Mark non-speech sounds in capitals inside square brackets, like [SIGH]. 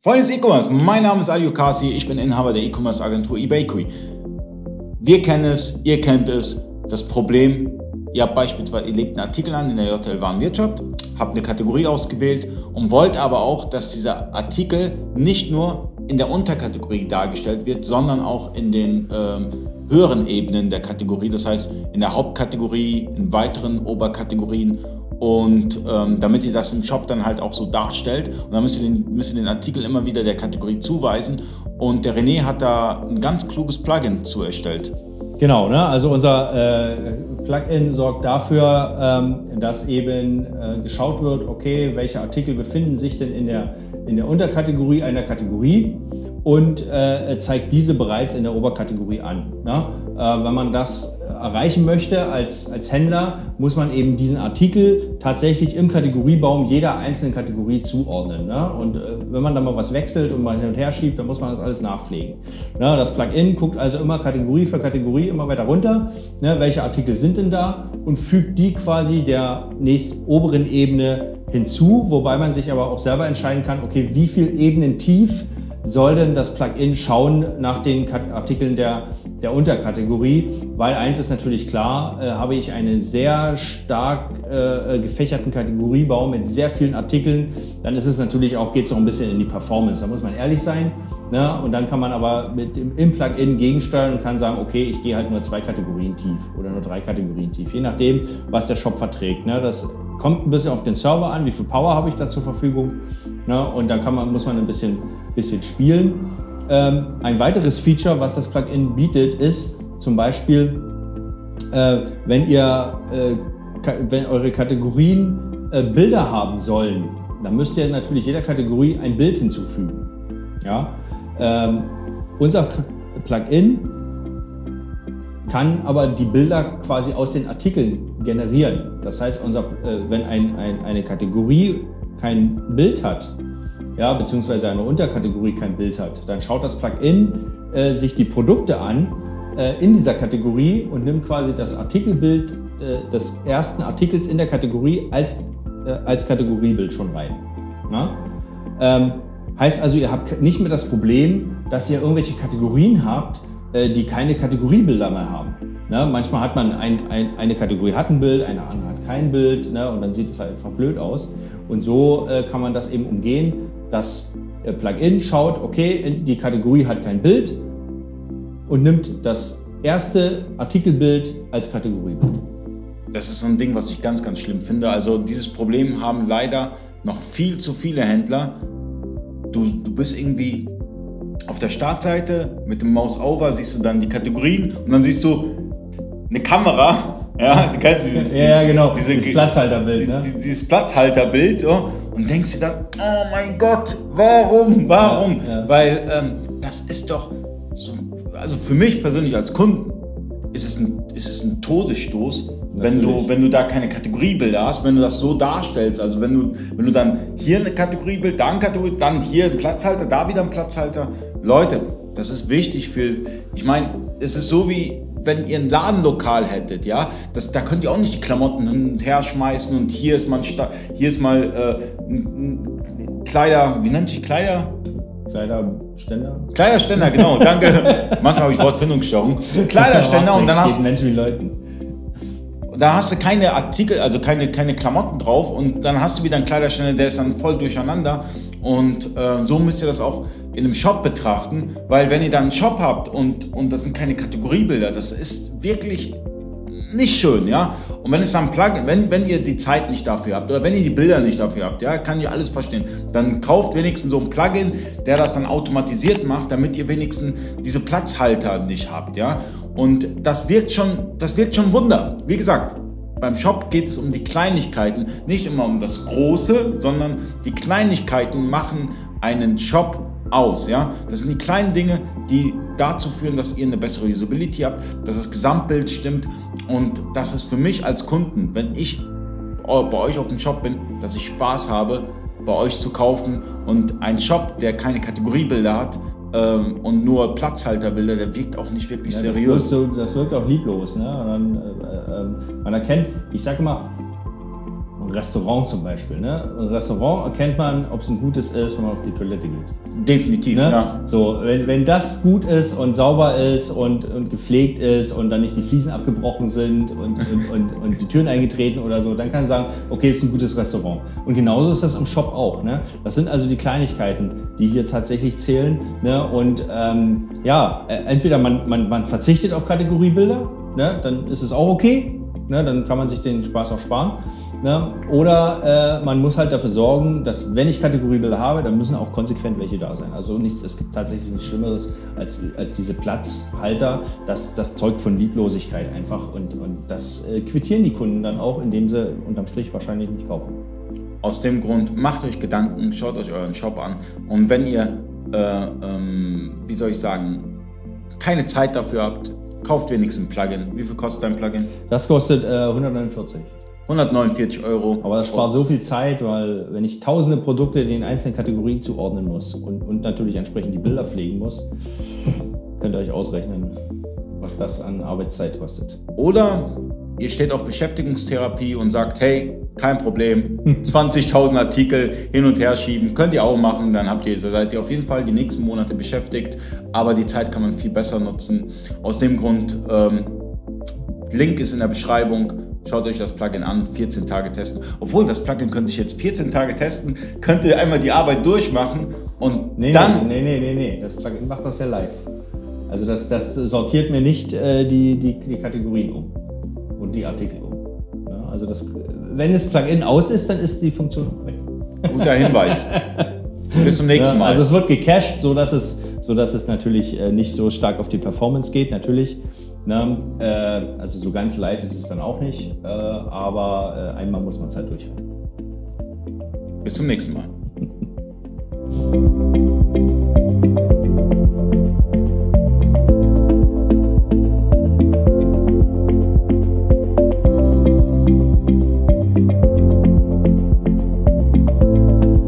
Freunde des E-Commerce, mein Name ist Adio Kasi, ich bin Inhaber der E-Commerce Agentur eBakery. Wir kennen es, ihr kennt es, das Problem, ihr habt beispielsweise, ihr legt einen Artikel an in der JTL Warenwirtschaft, habt eine Kategorie ausgewählt und wollt aber auch, dass dieser Artikel nicht nur in der Unterkategorie dargestellt wird, sondern auch in den ähm, höheren Ebenen der Kategorie, das heißt in der Hauptkategorie, in weiteren Oberkategorien und ähm, damit ihr das im Shop dann halt auch so darstellt. Und dann müsst ihr, den, müsst ihr den Artikel immer wieder der Kategorie zuweisen. Und der René hat da ein ganz kluges Plugin zu erstellt. Genau, ne? also unser äh, Plugin sorgt dafür, ähm, dass eben äh, geschaut wird, okay, welche Artikel befinden sich denn in der, in der Unterkategorie einer Kategorie und äh, zeigt diese bereits in der Oberkategorie an. Ne? Äh, wenn man das erreichen möchte als, als Händler, muss man eben diesen Artikel tatsächlich im Kategoriebaum jeder einzelnen Kategorie zuordnen. Ne? Und äh, wenn man dann mal was wechselt und mal hin und her schiebt, dann muss man das alles nachpflegen. Ne? Das Plugin guckt also immer Kategorie für Kategorie immer weiter runter, ne? welche Artikel sind denn da und fügt die quasi der nächst oberen Ebene hinzu, wobei man sich aber auch selber entscheiden kann, okay, wie viel Ebenen tief soll denn das Plugin schauen nach den Artikeln der, der Unterkategorie, weil eins ist natürlich klar, äh, habe ich einen sehr stark äh, gefächerten Kategoriebaum mit sehr vielen Artikeln, dann ist es natürlich auch, geht es noch ein bisschen in die Performance, da muss man ehrlich sein. Ne? Und dann kann man aber mit dem im Plugin gegensteuern und kann sagen, okay, ich gehe halt nur zwei Kategorien tief oder nur drei Kategorien tief, je nachdem, was der Shop verträgt. Ne? Das kommt ein bisschen auf den Server an, wie viel Power habe ich da zur Verfügung. Ne? Und da kann man, muss man ein bisschen, bisschen spielen. Ähm, ein weiteres Feature, was das Plugin bietet, ist zum Beispiel, äh, wenn ihr, äh, wenn eure Kategorien äh, Bilder haben sollen, dann müsst ihr natürlich jeder Kategorie ein Bild hinzufügen. Ja? Ähm, unser Plugin kann aber die Bilder quasi aus den Artikeln generieren. Das heißt, unser, äh, wenn ein, ein, eine Kategorie kein Bild hat, ja, beziehungsweise eine Unterkategorie kein Bild hat, dann schaut das Plugin äh, sich die Produkte an äh, in dieser Kategorie und nimmt quasi das Artikelbild äh, des ersten Artikels in der Kategorie als, äh, als Kategoriebild schon rein. Ähm, heißt also, ihr habt nicht mehr das Problem, dass ihr irgendwelche Kategorien habt, die keine Kategoriebilder mehr haben. Ne? Manchmal hat man ein, ein, eine Kategorie hat ein Bild, eine andere hat kein Bild ne? und dann sieht es halt einfach blöd aus. Und so äh, kann man das eben umgehen. Das äh, Plugin schaut, okay, die Kategorie hat kein Bild und nimmt das erste Artikelbild als Kategoriebild. Das ist so ein Ding, was ich ganz, ganz schlimm finde. Also dieses Problem haben leider noch viel zu viele Händler. Du, du bist irgendwie auf der Startseite mit dem Mouse Over siehst du dann die Kategorien und dann siehst du eine Kamera. [LAUGHS] Ja, du kennst dieses, ja, genau, diese, dieses Platzhalterbild. Ne? Dieses Platzhalterbild oh, und denkst dir dann, oh mein Gott, warum, warum? Ja, ja. Weil ähm, das ist doch so, also für mich persönlich als Kunden ist es ein, ist es ein Todesstoß, wenn du, wenn du da keine Kategoriebilder hast, wenn du das so darstellst. Also wenn du, wenn du dann hier eine Kategoriebild, da ein Kategorie, dann hier ein Platzhalter, da wieder ein Platzhalter. Leute, das ist wichtig für, ich meine, es ist so wie, wenn ihr ein Ladenlokal hättet, ja, das, da könnt ihr auch nicht die Klamotten hin und her schmeißen und hier ist mal, hier ist mal äh, ein, ein Kleider, wie nennt sich Kleider? Kleiderständer? Kleiderständer, genau, danke. [LAUGHS] Manchmal habe ich Wortfindungsstörung. [LAUGHS] Kleiderständer und dann hast Menschen wie Leuten da hast du keine Artikel, also keine, keine Klamotten drauf und dann hast du wieder einen Kleiderständer, der ist dann voll durcheinander. Und äh, so müsst ihr das auch in einem Shop betrachten, weil wenn ihr dann einen Shop habt und, und das sind keine Kategoriebilder, das ist wirklich nicht schön, ja. Und wenn es dann Plugin, wenn, wenn ihr die Zeit nicht dafür habt oder wenn ihr die Bilder nicht dafür habt, ja, kann ich alles verstehen, dann kauft wenigstens so ein Plugin, der das dann automatisiert macht, damit ihr wenigstens diese Platzhalter nicht habt, ja. Und das wirkt schon, das wirkt schon Wunder. Wie gesagt, beim Shop geht es um die Kleinigkeiten, nicht immer um das Große, sondern die Kleinigkeiten machen einen Shop aus. Ja? Das sind die kleinen Dinge, die dazu führen, dass ihr eine bessere Usability habt, dass das Gesamtbild stimmt und das ist für mich als Kunden, wenn ich bei euch auf dem Shop bin, dass ich Spaß habe, bei euch zu kaufen und ein Shop, der keine Kategoriebilder hat, ähm, und nur Platzhalterbilder, der wirkt auch nicht wirklich ja, seriös. Das wirkt, so, das wirkt auch lieblos. Ne? Dann, äh, äh, man erkennt, ich sage ein Restaurant zum Beispiel. Ne? Ein Restaurant erkennt man, ob es ein gutes ist, wenn man auf die Toilette geht. Definitiv, Ne? ja. So, wenn, wenn das gut ist und sauber ist und, und gepflegt ist und dann nicht die Fliesen abgebrochen sind und, und, und, und die Türen eingetreten oder so, dann kann man sagen, okay, ist ein gutes Restaurant. Und genauso ist das im Shop auch. Ne? Das sind also die Kleinigkeiten, die hier tatsächlich zählen. Ne? Und ähm, ja, äh, entweder man, man, man verzichtet auf Kategoriebilder, ne? dann ist es auch okay. Ne, dann kann man sich den Spaß auch sparen. Ne? Oder äh, man muss halt dafür sorgen, dass wenn ich Kategoriebilder habe, dann müssen auch konsequent welche da sein. Also nichts, es gibt tatsächlich nichts Schlimmeres als, als diese Platzhalter. Das, das zeugt von Lieblosigkeit einfach und, und das äh, quittieren die Kunden dann auch, indem sie unterm Strich wahrscheinlich nicht kaufen. Aus dem Grund, macht euch Gedanken, schaut euch euren Shop an. Und wenn ihr, äh, ähm, wie soll ich sagen, keine Zeit dafür habt, kauft wenigstens ein Plugin. Wie viel kostet ein Plugin? Das kostet äh, 149. 149 Euro. Aber das spart so viel Zeit, weil wenn ich tausende Produkte den einzelnen Kategorien zuordnen muss und, und natürlich entsprechend die Bilder pflegen muss, [LAUGHS] könnt ihr euch ausrechnen, was das an Arbeitszeit kostet. Oder ihr steht auf Beschäftigungstherapie und sagt, hey, kein Problem, 20.000 Artikel hin und her schieben, könnt ihr auch machen, dann habt ihr, seid ihr auf jeden Fall die nächsten Monate beschäftigt, aber die Zeit kann man viel besser nutzen. Aus dem Grund, ähm, Link ist in der Beschreibung, schaut euch das Plugin an, 14 Tage testen. Obwohl, das Plugin könnte ich jetzt 14 Tage testen, könnte einmal die Arbeit durchmachen und Nee, dann... nee, nee, nee, nee, das Plugin macht das ja live. Also das, das sortiert mir nicht äh, die, die, die Kategorien um und die Artikel um. Ja, also das, wenn das Plugin aus ist, dann ist die Funktion auch weg. Guter Hinweis. Bis zum nächsten Ja, Mal. also es wird gecached, so dass es, so dass es natürlich äh, nicht so stark auf die Performance geht, natürlich. Ne? Äh, also so ganz live ist es dann auch nicht, äh, aber einmal muss man es halt durchhalten. Bis zum nächsten Mal. [LAUGHS]